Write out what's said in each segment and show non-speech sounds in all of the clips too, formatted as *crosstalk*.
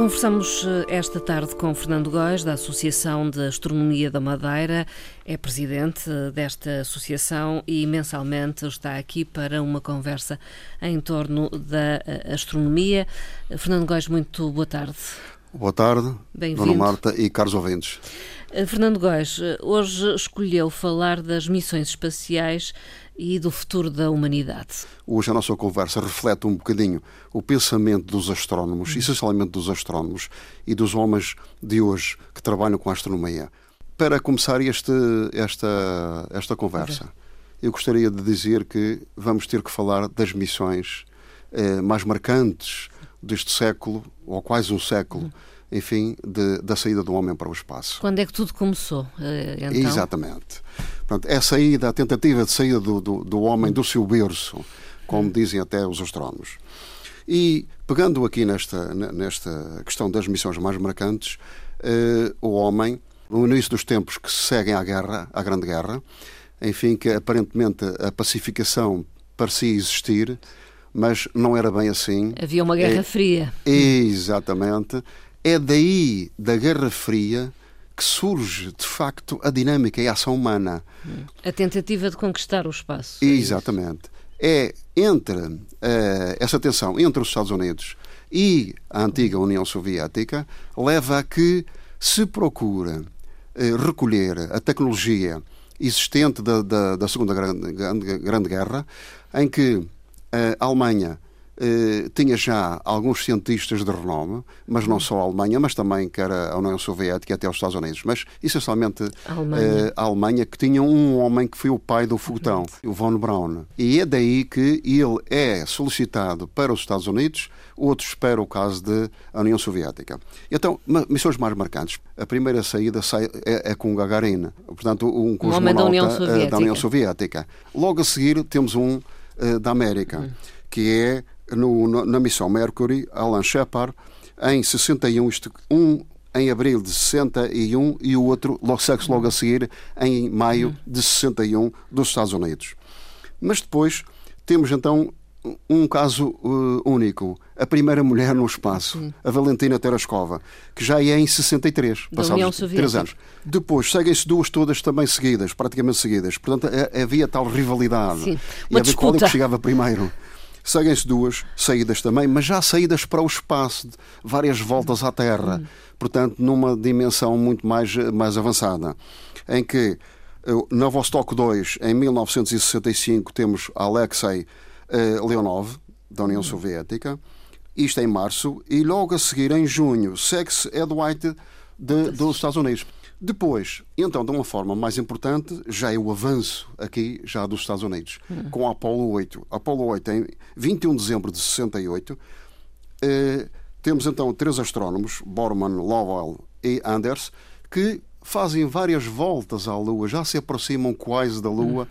Conversamos eh, esta tarde com Fernando Góes, da Associação de Astronomia da Madeira. É presidente eh, desta associação e mensalmente está aqui para uma conversa em torno da eh, astronomia. Fernando Góes, muito boa tarde. Boa tarde, Dona Marta e caros ouvintes. Fernando Góes, hoje escolheu falar das missões espaciais e do futuro da humanidade. Hoje a nossa conversa reflete um bocadinho o pensamento dos astrónomos, essencialmente dos astrónomos e dos homens de hoje que trabalham com a astronomia. Para começar este, esta, esta conversa, eu gostaria de dizer que vamos ter que falar das missões eh, mais marcantes deste século, ou quase um século, uhum. Enfim, de, da saída do homem para o espaço. Quando é que tudo começou, eh, então? Exatamente. Portanto, é a saída, a tentativa de saída do, do, do homem do seu berço, como dizem até os astrónomos. E pegando aqui nesta, nesta questão das missões mais marcantes, eh, o homem, no início dos tempos que se seguem à guerra, à Grande Guerra, enfim, que aparentemente a pacificação parecia existir, mas não era bem assim. Havia uma Guerra é, Fria. Exatamente. É daí, da Guerra Fria, que surge, de facto, a dinâmica e a ação humana. A tentativa de conquistar o espaço. É Exatamente. É entre uh, essa tensão entre os Estados Unidos e a antiga União Soviética leva a que se procura uh, recolher a tecnologia existente da, da, da Segunda Grande, Grande, Grande Guerra, em que a Alemanha eh, tinha já alguns cientistas de renome, mas não só a Alemanha, mas também que era a União Soviética e até os Estados Unidos, mas essencialmente a Alemanha. Eh, a Alemanha, que tinha um homem que foi o pai do foguetão, o von Braun. E é daí que ele é solicitado para os Estados Unidos, outros para o caso da União Soviética. Então, missões mais marcantes. A primeira saída é, é com Gagarin, portanto, um cosmonauta da União, eh, da União Soviética. Logo a seguir temos um da América, hum. que é no, na missão Mercury, Alan Shepard, em 61, isto, um em abril de 61 e o outro logo, logo a seguir em maio de 61 dos Estados Unidos. Mas depois temos então um caso uh, único. A primeira mulher no espaço, a Valentina Tereshkova, que já é em 63, passados três anos. Depois seguem-se duas todas também seguidas, praticamente seguidas. Portanto, havia tal rivalidade. Sim. Uma e havia qual é que chegava primeiro. Seguem-se duas saídas também, mas já saídas para o espaço, várias voltas à Terra, hum. portanto, numa dimensão muito mais, mais avançada, em que eh, na Vostok 2, em 1965, temos Alexei uh, Leonov, da União hum. Soviética, isto em março, e logo a seguir, em junho, segue-se Ed White de, dos Estados Unidos. Depois, então, de uma forma mais importante, já é o avanço aqui já dos Estados Unidos, uhum. com a Apollo 8. A Apollo 8, em 21 de dezembro de 68, eh, temos então três astrónomos, Borman, Lowell e Anders, que fazem várias voltas à Lua, já se aproximam quase da Lua,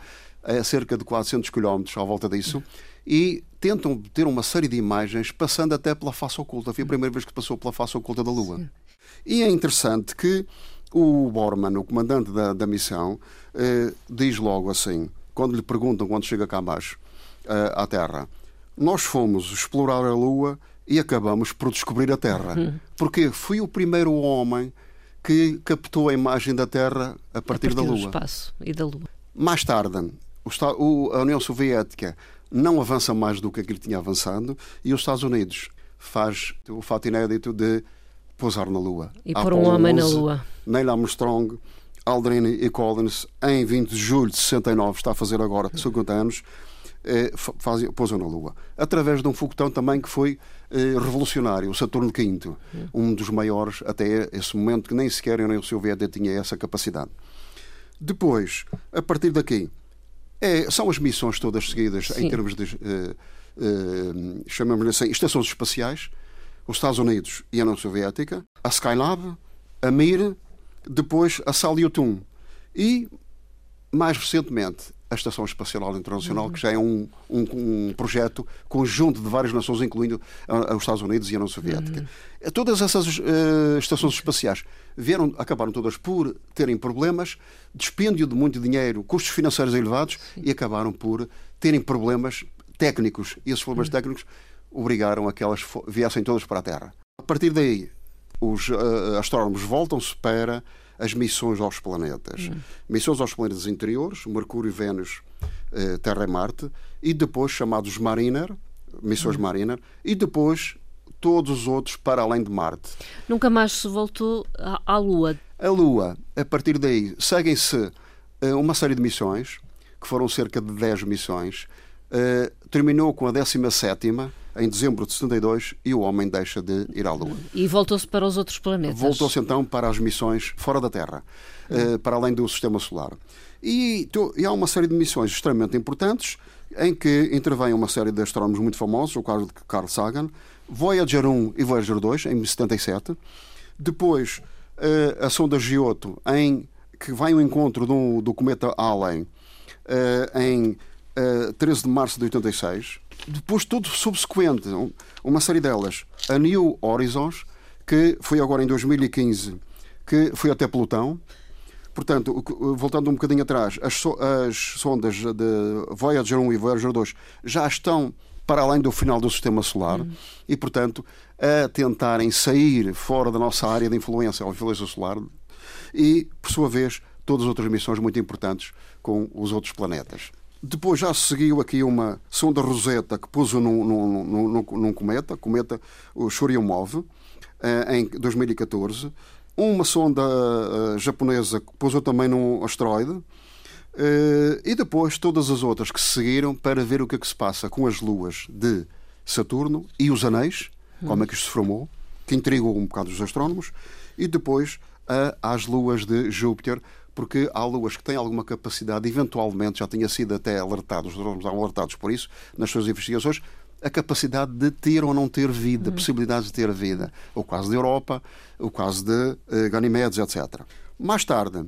uhum. a cerca de 400 km à volta disso, uhum. e tentam ter uma série de imagens passando até pela face oculta. Foi a primeira vez que passou pela face oculta da Lua. Sim. E é interessante que o Borman, o comandante da, da missão, eh, diz logo assim, quando lhe perguntam, quando chega cá abaixo, eh, à Terra, nós fomos explorar a Lua e acabamos por descobrir a Terra. Uhum. *laughs* Porque fui o primeiro homem que captou a imagem da Terra a partir, a partir da Lua. Do espaço e da Lua. Mais tarde, o, a União Soviética não avança mais do que aquilo tinha avançado e os Estados Unidos faz o fato inédito de pousar na Lua. E pôr um homem 11, na Lua. Neil Armstrong, Aldrin e Collins, em 20 de julho de 69, está a fazer agora 50 anos, eh, pousam na Lua. Através de um foguetão também que foi eh, revolucionário, o Saturno V, um dos maiores até esse momento, que nem sequer a União Soviética tinha essa capacidade. Depois, a partir daqui, é, são as missões todas seguidas Sim. em termos de, eh, chamamos-lhe assim, estações espaciais, os Estados Unidos e a União Soviética, a Skylab, a Mir, depois a Salyutum. E mais recentemente, a Estação Espacial Internacional, uhum. que já é um, um, um, projeto conjunto de várias nações, incluindo os Estados Unidos e a União Soviética. Uhum. Todas essas uh, estações espaciais vieram, acabaram todas por terem problemas, dispêndio de muito dinheiro, custos financeiros elevados Sim. e acabaram por terem problemas técnicos. E esses problemas uhum. técnicos obrigaram a que elas viessem todas para a Terra. A partir daí, os uh, astrónomos voltam-se para as missões aos planetas. Hum. Missões aos planetas interiores, Mercúrio, Vênus, uh, Terra e Marte, e depois chamados Mariner, missões hum. Mariner, e depois todos os outros para além de Marte. Nunca mais se voltou à Lua. A Lua, a partir daí, seguem-se uma série de missões, que foram cerca de 10 missões, terminou com a 17 em dezembro de 72 e o homem deixa de ir à Lua. E voltou-se para os outros planetas? Voltou-se então para as missões fora da Terra, hum. para além do sistema solar. E, e, há uma série de missões extremamente importantes em que intervém uma série de astrónomos muito famosos, o caso de Carl Sagan, Voyager 1 e Voyager 2, em 77. Depois, eh, a sonda Giotto, em, que vai ao encontro do, do cometa Halley, eh, em 13 de março de 86 depois tudo subsequente, uma série delas, a New Horizons, que foi agora em 2015, que foi até Plutão. Portanto, voltando um bocadinho atrás, as, so as sondas de Voyager 1 e Voyager 2 já estão para além do final do sistema solar uhum. e, portanto, a tentarem sair fora da nossa área de influência, a influência solar, e, por sua vez, todas as outras missões muito importantes com os outros planetas. Depois já seguiu aqui uma sonda Rosetta que pôs num, num, num, num cometa, cometa o Churyumov, eh, em 2014. Uma sonda uh, japonesa que pousou também num asteroide. Uh, e depois todas as outras que seguiram para ver o que é que se passa com as luas de Saturno e os anéis, como é que isto se formou, que intrigou um bocado os astrónomos, e depois às luas de Júpiter, porque há luas que têm alguma capacidade, eventualmente já tinha sido até alertados, os drones alertados por isso, nas suas investigações, a capacidade de ter ou não ter vida, uhum. possibilidades de ter vida. O caso da Europa, o caso de uh, Ganymedes, etc. Mais tarde,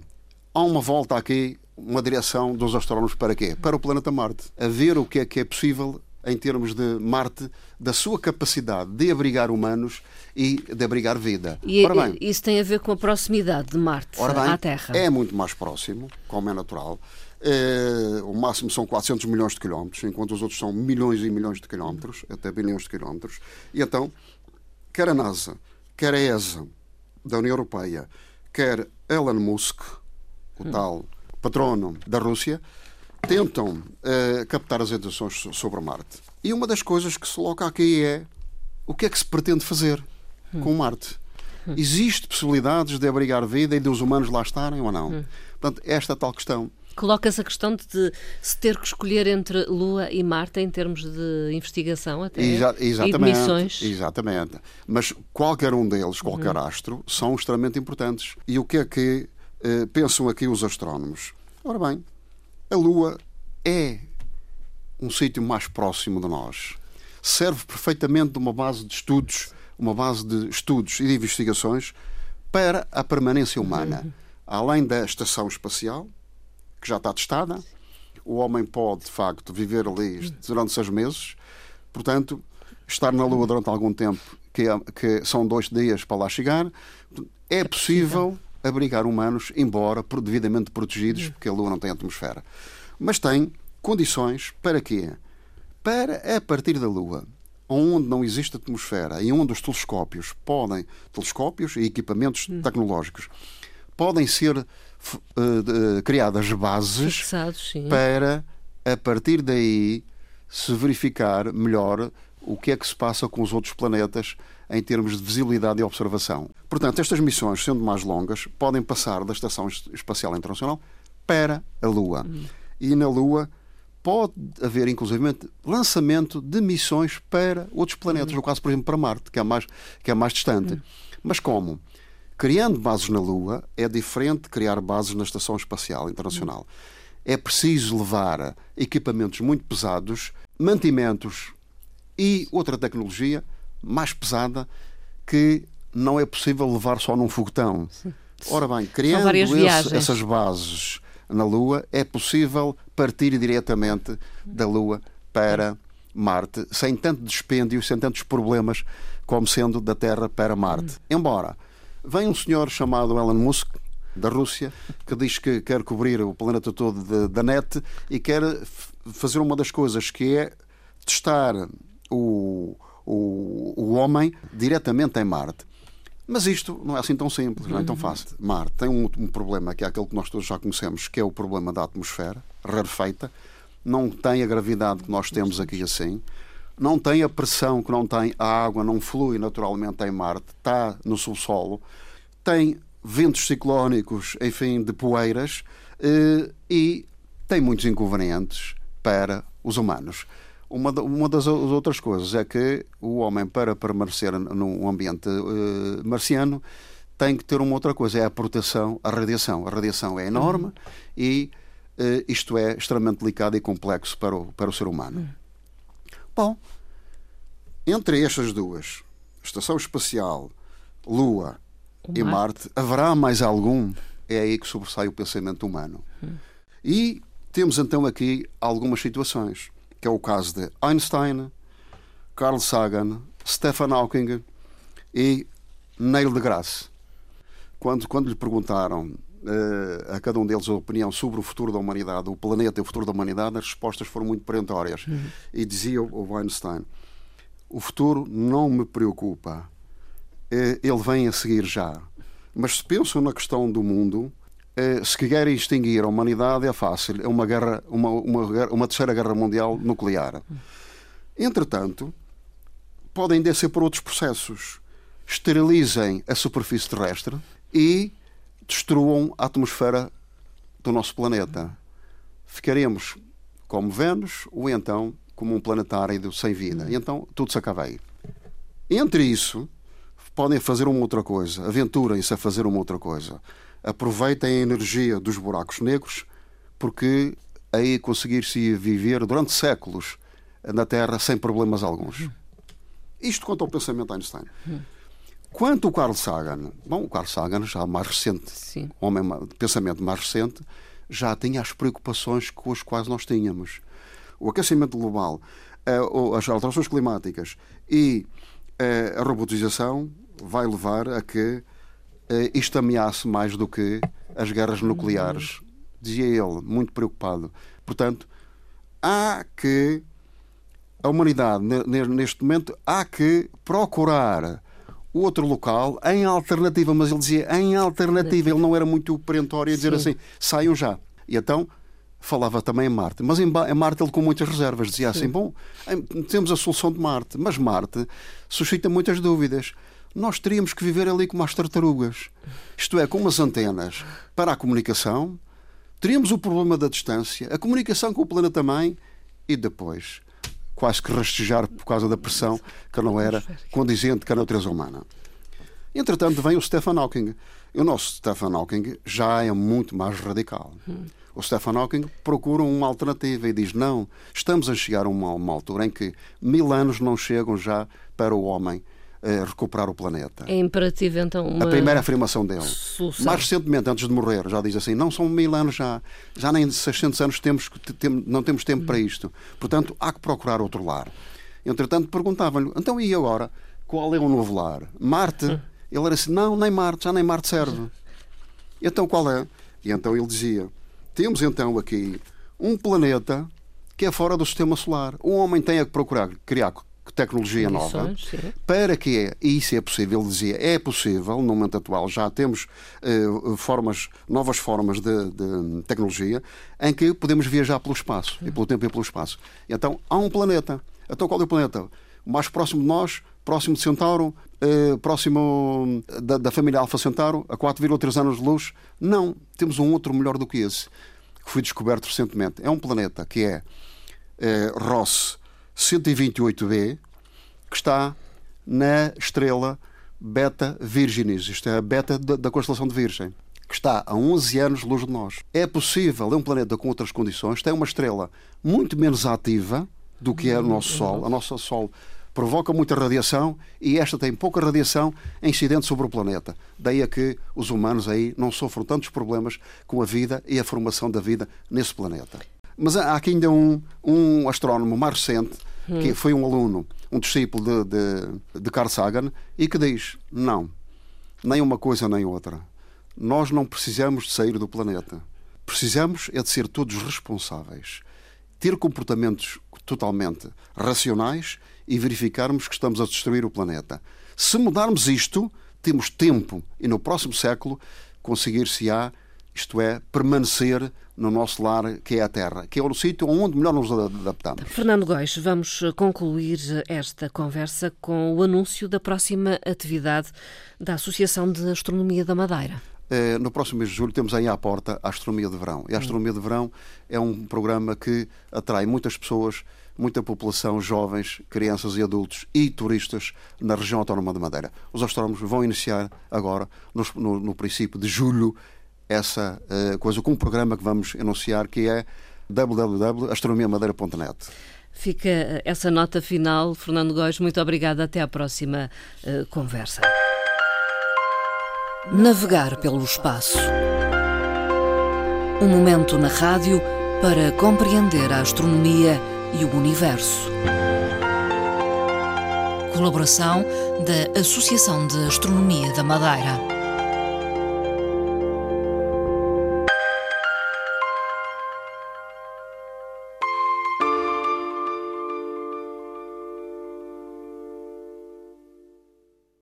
há uma volta aqui, uma direção dos astrónomos para quê? Para o planeta Marte. A ver o que é que é possível em termos de Marte, da sua capacidade de abrigar humanos e de abrigar vida. E bem, isso tem a ver com a proximidade de Marte bem, à Terra? É muito mais próximo, como é natural. É, o máximo são 400 milhões de quilómetros, enquanto os outros são milhões e milhões de quilómetros, até bilhões de quilómetros. E então, quer a NASA, quer a ESA da União Europeia, quer Elon Musk, o hum. tal patrono da Rússia, tentam uh, captar as atenções sobre Marte. E uma das coisas que se coloca aqui é o que é que se pretende fazer hum. com Marte. Hum. Existe possibilidades de abrigar vida e de os humanos lá estarem ou não? Hum. Portanto, esta tal questão. Coloca-se a questão de se ter que escolher entre Lua e Marte em termos de investigação até Exa exatamente, e missões. Exatamente. Mas qualquer um deles, qualquer uhum. astro, são extremamente importantes. E o que é que uh, pensam aqui os astrónomos? Ora bem, a Lua é um sítio mais próximo de nós. Serve perfeitamente de uma base de estudos, uma base de estudos e de investigações para a permanência humana. Além da estação espacial, que já está testada, o homem pode, de facto, viver ali durante seis meses. Portanto, estar na Lua durante algum tempo, que, é, que são dois dias para lá chegar, é possível abrigar humanos, embora devidamente protegidos, porque a Lua não tem atmosfera. Mas tem condições para quê? Para, a partir da Lua, onde não existe atmosfera e onde os telescópios podem, telescópios e equipamentos hum. tecnológicos, podem ser uh, uh, criadas bases Fixados, para, a partir daí, se verificar melhor o que é que se passa com os outros planetas em termos de visibilidade e observação. Portanto, estas missões, sendo mais longas, podem passar da Estação Espacial Internacional para a Lua. Hum. E na Lua pode haver, inclusive, lançamento de missões para outros planetas, hum. no caso, por exemplo, para Marte, que é mais, que é mais distante. Hum. Mas como? Criando bases na Lua é diferente de criar bases na Estação Espacial Internacional. É preciso levar equipamentos muito pesados, mantimentos e outra tecnologia mais pesada que não é possível levar só num foguetão. Ora bem, criando esse, essas bases na Lua, é possível partir diretamente da Lua para Marte, sem tanto dispêndio, sem tantos problemas como sendo da Terra para Marte. Embora vem um senhor chamado Elon Musk, da Rússia, que diz que quer cobrir o planeta todo da net e quer fazer uma das coisas que é testar o, o, o homem diretamente em Marte. Mas isto não é assim tão simples, não é tão fácil. Marte tem um, um, problema que é aquele que nós todos já conhecemos, que é o problema da atmosfera, rarefeita. Não tem a gravidade que nós temos aqui assim. Não tem a pressão que não tem a água, não flui naturalmente em Marte, está no subsolo. Tem ventos ciclónicos, enfim, de poeiras eh, e tem muitos inconvenientes para os humanos. Uma, uma das outras coisas é que o homem, para permanecer num ambiente uh, marciano, tem que ter uma outra coisa, é a proteção, a radiação. A radiação é enorme uhum. e uh, isto é extremamente delicado e complexo para o, para o ser humano. Uhum. Bom, entre estas duas, Estação Espacial, Lua e Marte, haverá mais algum? É aí que sobressai o pensamento humano. Uhum. E temos então aqui algumas situações que é o caso de Einstein, Carl Sagan, Stephen Hawking e Neil deGrasse. Quando, quando lhe perguntaram uh, a cada um deles a opinião sobre o futuro da humanidade, o planeta e o futuro da humanidade, as respostas foram muito perentórias. Uhum. E dizia o Einstein: O futuro não me preocupa, uh, ele vem a seguir já. Mas se pensam na questão do mundo, eh, se querem extinguir a humanidade é fácil, é uma guerra, uma, uma, uma terceira guerra mundial nuclear. Entretanto, podem descer por outros processos. Esterilizem a superfície terrestre e destruam a atmosfera do nosso planeta. Ficaremos como Vênus ou então como um planetário sem vida. E então tudo se acaba aí. Entre isso, podem fazer uma outra coisa. Aventurem-se a fazer uma outra coisa aproveitem a energia dos buracos negros, porque aí conseguir-se viver durante séculos na Terra sem problemas alguns. Isto quanto ao pensamento de Einstein. Quanto ao Carl Sagan, bom, o Carl Sagan já mais recente, Sim. homem de pensamento mais recente, já tinha as preocupações com as quais nós tínhamos. O aquecimento global, eh, as alterações climáticas e eh, a robotização vai levar a que isto ameaça mais do que as guerras nucleares, dizia ele, muito preocupado. Portanto, há que a humanidade, neste momento, há que procurar outro local em alternativa, mas ele dizia em alternativa, ele não era muito perentório a dizer Sim. assim, saiam já. E então falava também em Marte, mas em Marte ele com muitas reservas dizia Sim. assim, bom, temos a solução de Marte, mas Marte suscita muitas dúvidas nós teríamos que viver ali como as tartarugas. Isto é, com umas antenas para a comunicação, teríamos o problema da distância, a comunicação com o planeta mãe e depois quase que rastejar por causa da pressão que não era condizente com a natureza humana. Entretanto, vem o Stephen Hawking. E o nosso Stephen Hawking já é muito mais radical. O Stephen Hawking procura uma alternativa e diz: não, estamos a chegar a uma, uma altura em que mil anos não chegam já para o homem recuperar o planeta. É imperativo então uma A primeira afirmação dele. Solução. Mais recentemente, antes de morrer, já diz assim, não são mil anos já, já nem 600 anos temos, tem, não temos tempo para isto. Portanto, há que procurar outro lar. Entretanto, perguntavam-lhe, então e agora? Qual é o novo lar? Marte? Hum. Ele era assim, não, nem Marte, já nem Marte serve. Então qual é? E então ele dizia, temos então aqui um planeta que é fora do sistema solar. O homem tem a procurar criar tecnologia nova para que é, e isso é possível, ele dizia, é possível, no momento atual já temos uh, formas, novas formas de, de, tecnologia em que podemos viajar pelo espaço, e pelo tempo e pelo espaço. Então, há um planeta. Então, qual é o planeta? O mais próximo de nós, próximo de Centauro, uh, próximo da, da família Alfa Centauro, a 4,3 anos de luz? Não, temos um outro melhor do que esse, que foi descoberto recentemente. É um planeta que é uh, Ross 128b, que está na estrela Beta Virginis, isto é a beta da constelação de Virgem, que está a 11 anos luz de nós. É possível, é um planeta com outras condições, tem uma estrela muito menos ativa do que é o nosso Sol. A nossa Sol provoca muita radiação e esta tem pouca radiação incidente sobre o planeta. Daí a que os humanos aí não sofram tantos problemas com a vida e a formação da vida nesse planeta. Mas há aqui ainda um, um astrónomo mais recente, que foi um aluno, um discípulo de, de, de Carl Sagan, e que diz: não, nem uma coisa nem outra. Nós não precisamos de sair do planeta. Precisamos é de ser todos responsáveis, ter comportamentos totalmente racionais e verificarmos que estamos a destruir o planeta. Se mudarmos isto, temos tempo e no próximo século conseguir-se-á, isto é, permanecer no nosso lar, que é a Terra, que é o sítio onde melhor nos adaptamos. Fernando Góis, vamos concluir esta conversa com o anúncio da próxima atividade da Associação de Astronomia da Madeira. Eh, no próximo mês de julho temos aí à porta a Astronomia de Verão. E a Astronomia de Verão é um programa que atrai muitas pessoas, muita população, jovens, crianças e adultos e turistas na região autónoma de Madeira. Os astrónomos vão iniciar agora, no, no, no princípio de julho, essa uh, coisa com um programa que vamos anunciar que é www.astronomiamadeira.net. Fica eh, essa nota final. Fernando Góis, muito obrigada. Até à próxima uh, conversa. Navegar pelo espaço. Um momento na rádio para compreender a astronomia e o universo. Colaboração da Associação de Astronomia da Madeira.